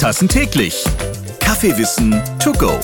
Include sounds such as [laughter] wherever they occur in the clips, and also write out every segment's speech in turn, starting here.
Tassen täglich. Kaffeewissen to go.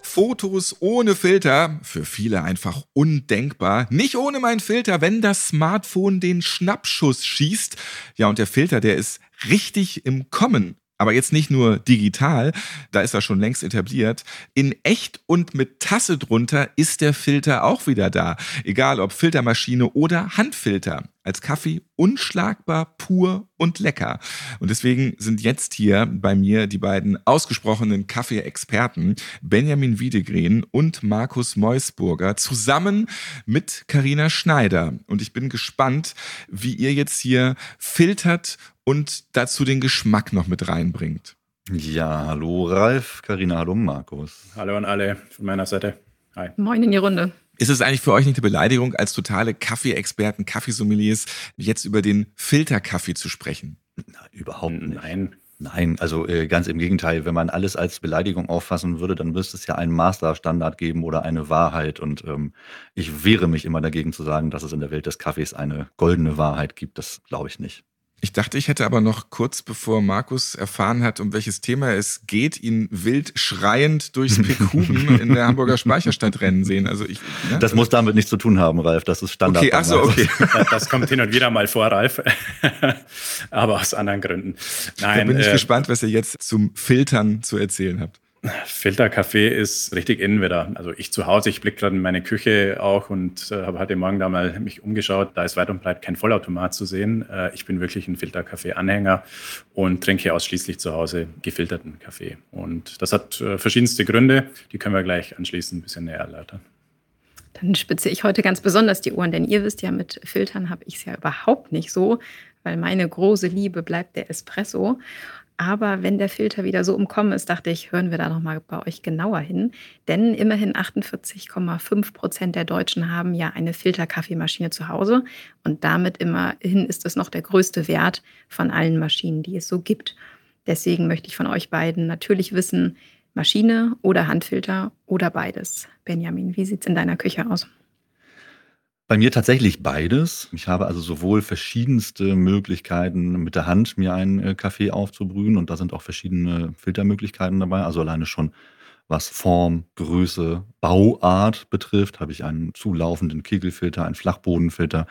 Fotos ohne Filter, für viele einfach undenkbar. Nicht ohne meinen Filter, wenn das Smartphone den Schnappschuss schießt. Ja, und der Filter, der ist richtig im Kommen. Aber jetzt nicht nur digital, da ist er schon längst etabliert. In echt und mit Tasse drunter ist der Filter auch wieder da. Egal ob Filtermaschine oder Handfilter. Als Kaffee unschlagbar, pur und lecker. Und deswegen sind jetzt hier bei mir die beiden ausgesprochenen Kaffee-Experten Benjamin Wiedegren und Markus Meusburger zusammen mit Karina Schneider. Und ich bin gespannt, wie ihr jetzt hier filtert und dazu den Geschmack noch mit reinbringt. Ja, hallo Ralf, Karina, hallo Markus. Hallo an alle von meiner Seite. Hi. Moin in die Runde. Ist es eigentlich für euch nicht eine Beleidigung, als totale Kaffeeexperten, Kaffeesommeliers, jetzt über den Filterkaffee zu sprechen? Na, überhaupt nicht. Nein. Nein, also äh, ganz im Gegenteil. Wenn man alles als Beleidigung auffassen würde, dann müsste es ja einen Masterstandard geben oder eine Wahrheit. Und ähm, ich wehre mich immer dagegen zu sagen, dass es in der Welt des Kaffees eine goldene Wahrheit gibt. Das glaube ich nicht. Ich dachte, ich hätte aber noch kurz bevor Markus erfahren hat, um welches Thema es geht, ihn wild schreiend durchs Pickhuben [laughs] in der Hamburger Speicherstadt rennen sehen. Also ich, ne? Das muss damit nichts zu tun haben, Ralf. Das ist Standard. Okay, ach so, okay. Das kommt hin und wieder mal vor, Ralf. [laughs] aber aus anderen Gründen. Nein, da bin ich äh, gespannt, was ihr jetzt zum Filtern zu erzählen habt. Filterkaffee ist richtig in wieder. Also ich zu Hause, ich blicke gerade in meine Küche auch und äh, habe heute Morgen da mal mich umgeschaut. Da ist weit und breit kein Vollautomat zu sehen. Äh, ich bin wirklich ein Filterkaffee-Anhänger und trinke ausschließlich zu Hause gefilterten Kaffee. Und das hat äh, verschiedenste Gründe. Die können wir gleich anschließend ein bisschen näher erläutern. Dann spitze ich heute ganz besonders die Ohren, denn ihr wisst ja, mit Filtern habe ich es ja überhaupt nicht so, weil meine große Liebe bleibt der Espresso. Aber wenn der Filter wieder so umkommen ist, dachte ich, hören wir da noch mal bei euch genauer hin. Denn immerhin 48,5 Prozent der Deutschen haben ja eine Filterkaffeemaschine zu Hause. Und damit immerhin ist es noch der größte Wert von allen Maschinen, die es so gibt. Deswegen möchte ich von euch beiden natürlich wissen, Maschine oder Handfilter oder beides. Benjamin, wie sieht es in deiner Küche aus? Bei mir tatsächlich beides. Ich habe also sowohl verschiedenste Möglichkeiten, mit der Hand mir einen äh, Kaffee aufzubrühen und da sind auch verschiedene Filtermöglichkeiten dabei. Also alleine schon was Form, Größe, Bauart betrifft, habe ich einen zulaufenden Kegelfilter, einen Flachbodenfilter,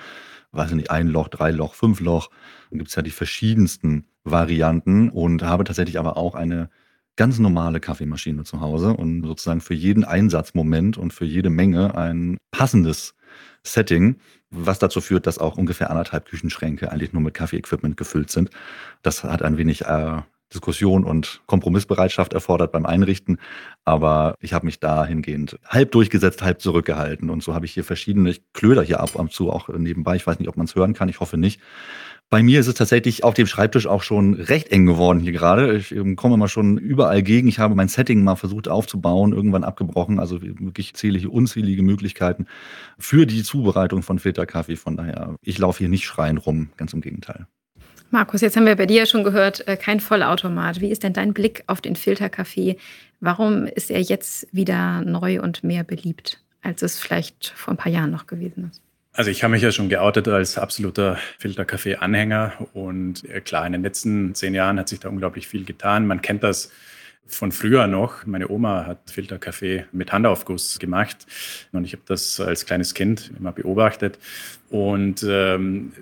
weiß ich nicht, ein Loch, drei Loch, fünf Loch. Dann gibt es ja die verschiedensten Varianten und habe tatsächlich aber auch eine ganz normale Kaffeemaschine zu Hause und sozusagen für jeden Einsatzmoment und für jede Menge ein passendes Setting, was dazu führt, dass auch ungefähr anderthalb Küchenschränke eigentlich nur mit Kaffee-Equipment gefüllt sind. Das hat ein wenig äh, Diskussion und Kompromissbereitschaft erfordert beim Einrichten. Aber ich habe mich dahingehend halb durchgesetzt, halb zurückgehalten. Und so habe ich hier verschiedene, ich klöder hier ab und zu auch nebenbei. Ich weiß nicht, ob man es hören kann. Ich hoffe nicht. Bei mir ist es tatsächlich auf dem Schreibtisch auch schon recht eng geworden hier gerade. Ich ähm, komme mal schon überall gegen. Ich habe mein Setting mal versucht aufzubauen, irgendwann abgebrochen. Also wirklich zähle hier unzählige Möglichkeiten für die Zubereitung von Filterkaffee. Von daher, ich laufe hier nicht schreien rum, ganz im Gegenteil. Markus, jetzt haben wir bei dir ja schon gehört, äh, kein Vollautomat. Wie ist denn dein Blick auf den Filterkaffee? Warum ist er jetzt wieder neu und mehr beliebt, als es vielleicht vor ein paar Jahren noch gewesen ist? Also ich habe mich ja schon geoutet als absoluter Filterkaffee-Anhänger und äh, klar, in den letzten zehn Jahren hat sich da unglaublich viel getan. Man kennt das von früher noch. Meine Oma hat Filterkaffee mit Handaufguss gemacht und ich habe das als kleines Kind immer beobachtet. Und ähm,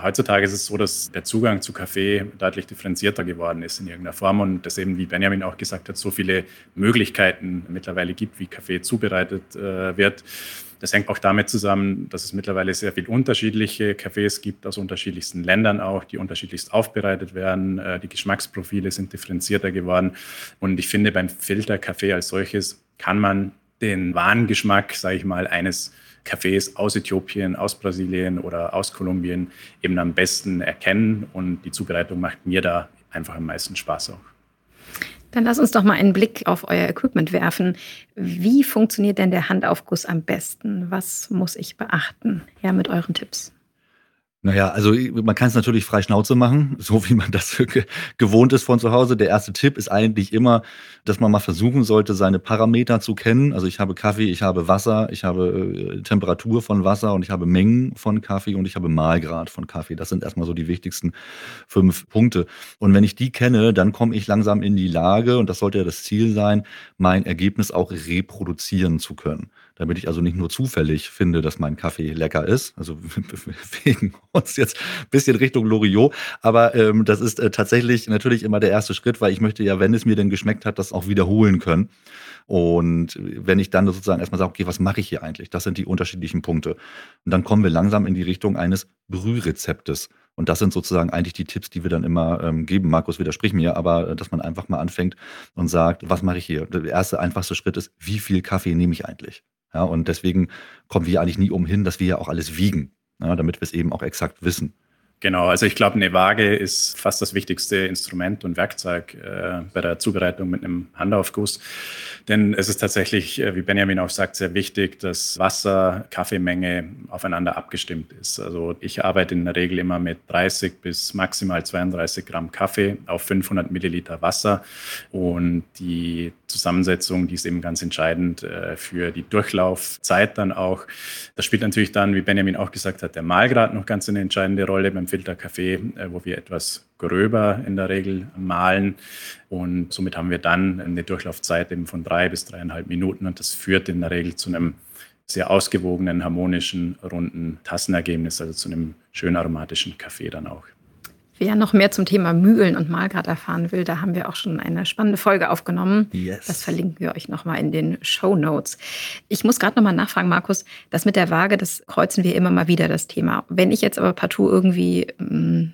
heutzutage ist es so, dass der Zugang zu Kaffee deutlich differenzierter geworden ist in irgendeiner Form und dass eben, wie Benjamin auch gesagt hat, so viele Möglichkeiten mittlerweile gibt, wie Kaffee zubereitet äh, wird. Das hängt auch damit zusammen, dass es mittlerweile sehr viele unterschiedliche Cafés gibt, aus unterschiedlichsten Ländern auch, die unterschiedlichst aufbereitet werden. Äh, die Geschmacksprofile sind differenzierter geworden. Und ich finde, beim Filterkaffee als solches kann man den wahren Geschmack, sage ich mal, eines Cafés aus Äthiopien, aus Brasilien oder aus Kolumbien eben am besten erkennen. Und die Zubereitung macht mir da einfach am meisten Spaß auch. Dann lass uns doch mal einen Blick auf euer Equipment werfen. Wie funktioniert denn der Handaufguss am besten? Was muss ich beachten? Ja, mit euren Tipps. Naja, also man kann es natürlich frei Schnauze machen, [laughs] so wie man das ge gewohnt ist von zu Hause. Der erste Tipp ist eigentlich immer, dass man mal versuchen sollte, seine Parameter zu kennen. Also ich habe Kaffee, ich habe Wasser, ich habe äh, Temperatur von Wasser und ich habe Mengen von Kaffee und ich habe Mahlgrad von Kaffee. Das sind erstmal so die wichtigsten fünf Punkte. Und wenn ich die kenne, dann komme ich langsam in die Lage, und das sollte ja das Ziel sein, mein Ergebnis auch reproduzieren zu können damit ich also nicht nur zufällig finde, dass mein Kaffee lecker ist. Also [laughs] bewegen uns jetzt ein bisschen Richtung Loriot, aber ähm, das ist äh, tatsächlich natürlich immer der erste Schritt, weil ich möchte ja, wenn es mir denn geschmeckt hat, das auch wiederholen können. Und wenn ich dann sozusagen erstmal sage, okay, was mache ich hier eigentlich? Das sind die unterschiedlichen Punkte. Und dann kommen wir langsam in die Richtung eines Brührezeptes. Und das sind sozusagen eigentlich die Tipps, die wir dann immer ähm, geben. Markus widerspricht mir, aber äh, dass man einfach mal anfängt und sagt, was mache ich hier? Der erste einfachste Schritt ist, wie viel Kaffee nehme ich eigentlich? Ja, und deswegen kommen wir eigentlich nie umhin, dass wir ja auch alles wiegen, ja, damit wir es eben auch exakt wissen. Genau, also ich glaube, eine Waage ist fast das wichtigste Instrument und Werkzeug äh, bei der Zubereitung mit einem Handaufguss. Denn es ist tatsächlich, äh, wie Benjamin auch sagt, sehr wichtig, dass Wasser, Kaffeemenge aufeinander abgestimmt ist. Also ich arbeite in der Regel immer mit 30 bis maximal 32 Gramm Kaffee auf 500 Milliliter Wasser. Und die Zusammensetzung, die ist eben ganz entscheidend äh, für die Durchlaufzeit dann auch. Das spielt natürlich dann, wie Benjamin auch gesagt hat, der Mahlgrad noch ganz eine entscheidende Rolle beim Filterkaffee, äh, wo wir etwas gröber in der Regel mahlen. Und somit haben wir dann eine Durchlaufzeit eben von drei bis dreieinhalb Minuten. Und das führt in der Regel zu einem sehr ausgewogenen, harmonischen, runden Tassenergebnis, also zu einem schön aromatischen Kaffee dann auch. Wer noch mehr zum Thema Mühlen und Mahlgrad erfahren will, da haben wir auch schon eine spannende Folge aufgenommen. Yes. Das verlinken wir euch nochmal in den Show Notes. Ich muss gerade nochmal nachfragen, Markus, das mit der Waage, das kreuzen wir immer mal wieder, das Thema. Wenn ich jetzt aber partout irgendwie, hm,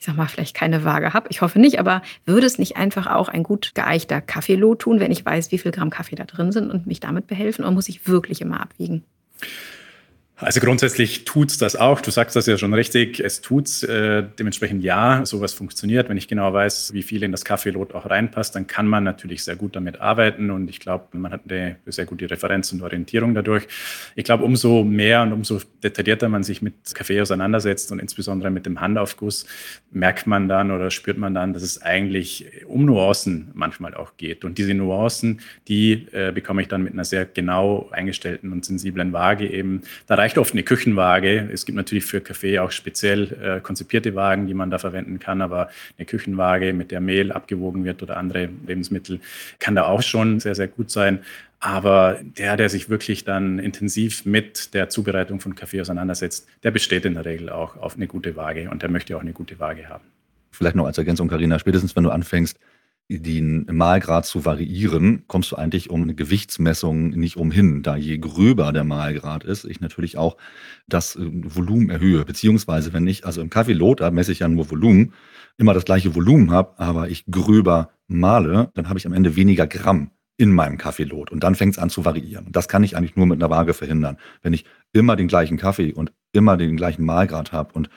ich sag mal, vielleicht keine Waage habe, ich hoffe nicht, aber würde es nicht einfach auch ein gut geeichter Kaffeelot tun, wenn ich weiß, wie viel Gramm Kaffee da drin sind und mich damit behelfen? Oder muss ich wirklich immer abwiegen? Also grundsätzlich tut's das auch. Du sagst das ja schon richtig. Es tut's äh, dementsprechend ja. Sowas funktioniert. Wenn ich genau weiß, wie viel in das Kaffeelot auch reinpasst, dann kann man natürlich sehr gut damit arbeiten. Und ich glaube, man hat eine sehr gute Referenz und Orientierung dadurch. Ich glaube, umso mehr und umso detaillierter man sich mit Kaffee auseinandersetzt und insbesondere mit dem Handaufguss, merkt man dann oder spürt man dann, dass es eigentlich um Nuancen manchmal auch geht. Und diese Nuancen, die äh, bekomme ich dann mit einer sehr genau eingestellten und sensiblen Waage eben. Da reicht oft eine Küchenwaage. Es gibt natürlich für Kaffee auch speziell äh, konzipierte Wagen, die man da verwenden kann, aber eine Küchenwaage, mit der Mehl abgewogen wird oder andere Lebensmittel, kann da auch schon sehr, sehr gut sein. Aber der, der sich wirklich dann intensiv mit der Zubereitung von Kaffee auseinandersetzt, der besteht in der Regel auch auf eine gute Waage und der möchte auch eine gute Waage haben. Vielleicht noch als Ergänzung, Karina, spätestens wenn du anfängst, den Mahlgrad zu variieren, kommst du eigentlich um eine Gewichtsmessung nicht umhin, da je gröber der Mahlgrad ist, ich natürlich auch das äh, Volumen erhöhe. Beziehungsweise, wenn ich, also im Kaffeelot, da messe ich ja nur Volumen, immer das gleiche Volumen habe, aber ich gröber male, dann habe ich am Ende weniger Gramm in meinem Kaffeelot. Und dann fängt es an zu variieren. Und das kann ich eigentlich nur mit einer Waage verhindern. Wenn ich immer den gleichen Kaffee und immer den gleichen Mahlgrad habe und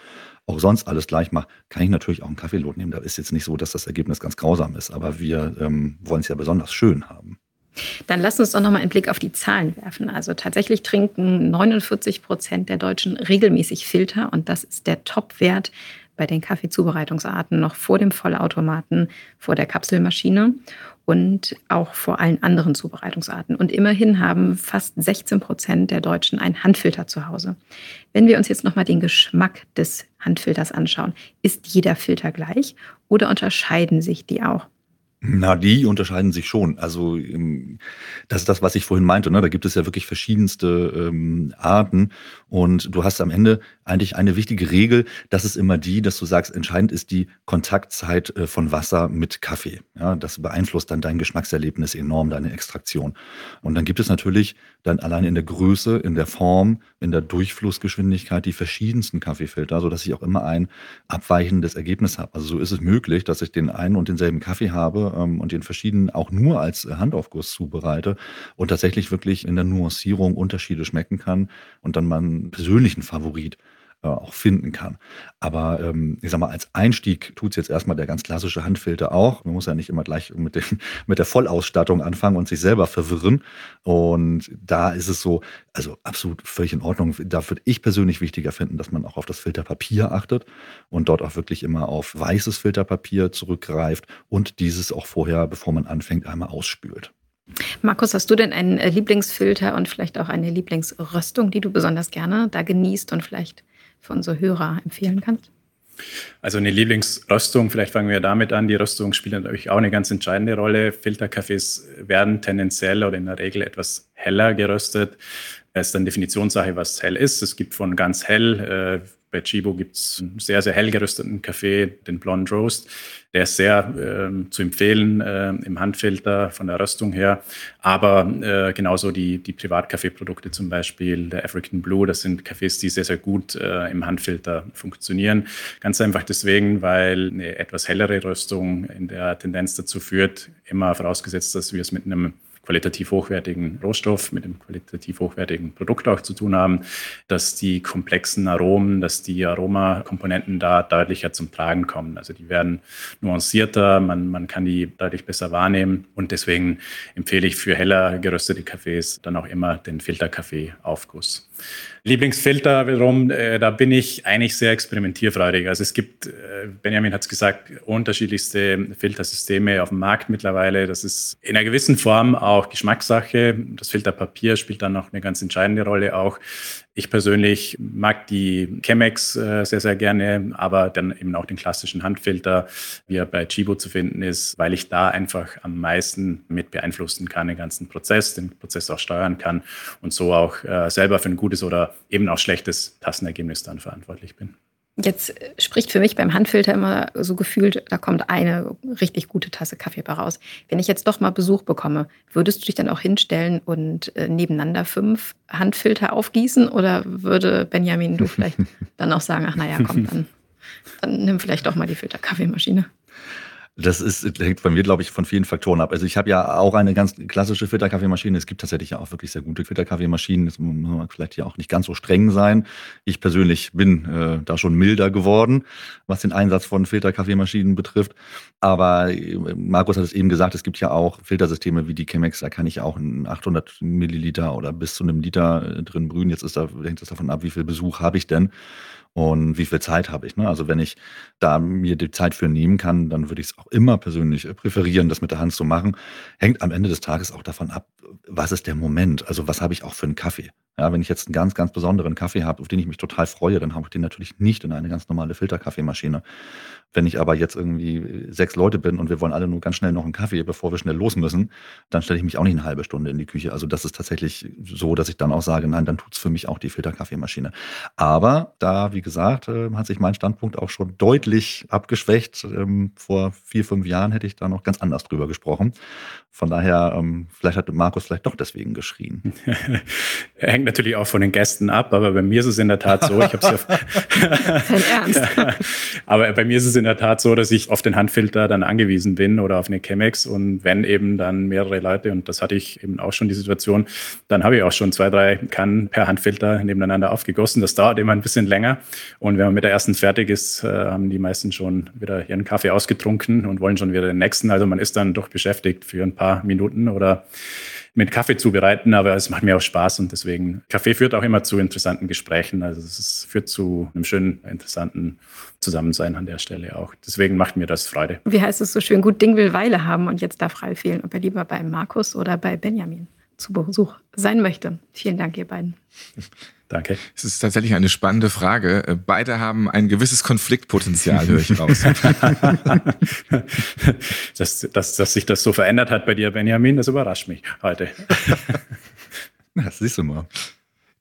auch sonst alles gleich mache, kann ich natürlich auch einen Kaffeelot nehmen. Da ist jetzt nicht so, dass das Ergebnis ganz grausam ist, aber wir ähm, wollen es ja besonders schön haben. Dann lasst uns doch nochmal einen Blick auf die Zahlen werfen. Also tatsächlich trinken 49 Prozent der Deutschen regelmäßig Filter und das ist der Topwert bei den Kaffeezubereitungsarten noch vor dem Vollautomaten, vor der Kapselmaschine und auch vor allen anderen Zubereitungsarten. Und immerhin haben fast 16 Prozent der Deutschen einen Handfilter zu Hause. Wenn wir uns jetzt nochmal den Geschmack des Handfilters anschauen, ist jeder Filter gleich oder unterscheiden sich die auch? Na, die unterscheiden sich schon. Also das ist das, was ich vorhin meinte. Ne? Da gibt es ja wirklich verschiedenste ähm, Arten. Und du hast am Ende eigentlich eine wichtige Regel. Das ist immer die, dass du sagst, entscheidend ist die Kontaktzeit äh, von Wasser mit Kaffee. Ja, das beeinflusst dann dein Geschmackserlebnis enorm, deine Extraktion. Und dann gibt es natürlich dann allein in der Größe, in der Form, in der Durchflussgeschwindigkeit die verschiedensten Kaffeefilter, sodass ich auch immer ein abweichendes Ergebnis habe. Also so ist es möglich, dass ich den einen und denselben Kaffee habe ähm, und den verschiedenen auch nur als Handaufguss zubereite und tatsächlich wirklich in der Nuancierung Unterschiede schmecken kann und dann meinen persönlichen Favorit äh, auch finden kann. Aber ähm, ich sag mal, als Einstieg tut es jetzt erstmal der ganz klassische Handfilter auch. Man muss ja nicht immer gleich mit, dem, [laughs] mit der Vollausstattung anfangen und sich selber verwirren. Und da ist es so, also absolut völlig in Ordnung. Da würde ich persönlich wichtiger finden, dass man auch auf das Filterpapier achtet und dort auch wirklich immer auf weißes Filterpapier zurückgreift und dieses auch vorher, bevor man anfängt, einmal ausspült. Markus, hast du denn einen äh, Lieblingsfilter und vielleicht auch eine Lieblingsröstung, die du besonders gerne da genießt und vielleicht für unsere Hörer empfehlen kannst? Also eine Lieblingsröstung, vielleicht fangen wir damit an. Die Röstung spielt natürlich auch eine ganz entscheidende Rolle. Filterkaffees werden tendenziell oder in der Regel etwas heller geröstet. Es ist dann Definitionssache, was hell ist. Es gibt von ganz hell äh, bei Chibo gibt es einen sehr, sehr hell gerösteten Kaffee, den Blonde Roast. Der ist sehr äh, zu empfehlen äh, im Handfilter von der Röstung her. Aber äh, genauso die, die Privatkaffeeprodukte zum Beispiel, der African Blue, das sind Kaffees, die sehr, sehr gut äh, im Handfilter funktionieren. Ganz einfach deswegen, weil eine etwas hellere Röstung in der Tendenz dazu führt, immer vorausgesetzt, dass wir es mit einem qualitativ hochwertigen Rohstoff, mit dem qualitativ hochwertigen Produkt auch zu tun haben, dass die komplexen Aromen, dass die Aromakomponenten da deutlicher zum Tragen kommen. Also die werden nuancierter, man, man kann die deutlich besser wahrnehmen und deswegen empfehle ich für heller geröstete Kaffees dann auch immer den Filterkaffee-Aufguss. Lieblingsfilter wiederum, äh, da bin ich eigentlich sehr experimentierfreudig. Also es gibt, äh, Benjamin hat es gesagt, unterschiedlichste Filtersysteme auf dem Markt mittlerweile. Das ist in einer gewissen Form auch Geschmackssache. Das Filterpapier spielt dann noch eine ganz entscheidende Rolle auch. Ich persönlich mag die Chemex äh, sehr, sehr gerne, aber dann eben auch den klassischen Handfilter, wie er bei Chibo zu finden ist, weil ich da einfach am meisten mit beeinflussen kann, den ganzen Prozess, den Prozess auch steuern kann und so auch äh, selber für ein gutes oder eben auch schlechtes Tassenergebnis dann verantwortlich bin. Jetzt spricht für mich beim Handfilter immer so gefühlt, da kommt eine richtig gute Tasse Kaffee bei raus. Wenn ich jetzt doch mal Besuch bekomme, würdest du dich dann auch hinstellen und äh, nebeneinander fünf Handfilter aufgießen? Oder würde Benjamin du vielleicht [laughs] dann auch sagen, ach naja, komm, dann, dann nimm vielleicht doch mal die Filterkaffeemaschine? Das ist, hängt bei mir, glaube ich, von vielen Faktoren ab. Also ich habe ja auch eine ganz klassische Filterkaffeemaschine. Es gibt tatsächlich ja auch wirklich sehr gute Filterkaffeemaschinen. Das muss man vielleicht hier auch nicht ganz so streng sein. Ich persönlich bin äh, da schon milder geworden, was den Einsatz von Filterkaffeemaschinen betrifft. Aber äh, Markus hat es eben gesagt, es gibt ja auch Filtersysteme wie die Chemex. Da kann ich auch 800 Milliliter oder bis zu einem Liter äh, drin brühen. Jetzt ist da, hängt es davon ab, wie viel Besuch habe ich denn und wie viel Zeit habe ich. Ne? Also wenn ich da mir die Zeit für nehmen kann, dann würde ich es auch immer persönlich äh, präferieren, das mit der Hand zu machen. Hängt am Ende des Tages auch davon ab, was ist der Moment? Also was habe ich auch für einen Kaffee? Ja, wenn ich jetzt einen ganz, ganz besonderen Kaffee habe, auf den ich mich total freue, dann habe ich den natürlich nicht in eine ganz normale Filterkaffeemaschine. Wenn ich aber jetzt irgendwie sechs Leute bin und wir wollen alle nur ganz schnell noch einen Kaffee, bevor wir schnell los müssen, dann stelle ich mich auch nicht eine halbe Stunde in die Küche. Also das ist tatsächlich so, dass ich dann auch sage, nein, dann tut es für mich auch die Filterkaffeemaschine. Aber da, wie gesagt, äh, hat sich mein Standpunkt auch schon deutlich abgeschwächt. Ähm, vor vier, fünf Jahren hätte ich da noch ganz anders drüber gesprochen. Von daher, ähm, vielleicht hat Markus vielleicht doch deswegen geschrien. [laughs] Natürlich auch von den Gästen ab, aber bei mir ist es in der Tat so, ich habe auf [laughs] Ernst. [laughs] aber bei mir ist es in der Tat so, dass ich auf den Handfilter dann angewiesen bin oder auf eine Chemex und wenn eben dann mehrere Leute, und das hatte ich eben auch schon die Situation, dann habe ich auch schon zwei, drei Kannen per Handfilter nebeneinander aufgegossen. Das dauert immer ein bisschen länger und wenn man mit der ersten fertig ist, äh, haben die meisten schon wieder ihren Kaffee ausgetrunken und wollen schon wieder den nächsten. Also man ist dann doch beschäftigt für ein paar Minuten oder mit Kaffee zubereiten, aber es macht mir auch Spaß und deswegen, Kaffee führt auch immer zu interessanten Gesprächen. Also es führt zu einem schönen, interessanten Zusammensein an der Stelle auch. Deswegen macht mir das Freude. Wie heißt es so schön, gut Ding will Weile haben und jetzt darf Ralf fehlen, ob er lieber bei Markus oder bei Benjamin zu Besuch sein möchte. Vielen Dank, ihr beiden. [laughs] Danke. Es ist tatsächlich eine spannende Frage. Äh, beide haben ein gewisses Konfliktpotenzial, höre ich raus. [laughs] dass, dass, dass sich das so verändert hat bei dir, Benjamin, das überrascht mich heute. [laughs] Das siehst du mal.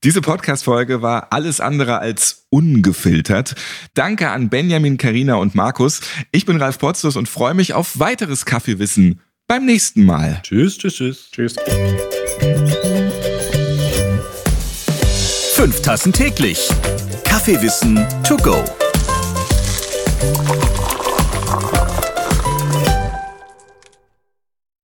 Diese Podcast-Folge war alles andere als ungefiltert. Danke an Benjamin, Karina und Markus. Ich bin Ralf Potzus und freue mich auf weiteres Kaffeewissen beim nächsten Mal. Tschüss, tschüss, tschüss. Tschüss. Fünf Tassen täglich. Kaffeewissen to go.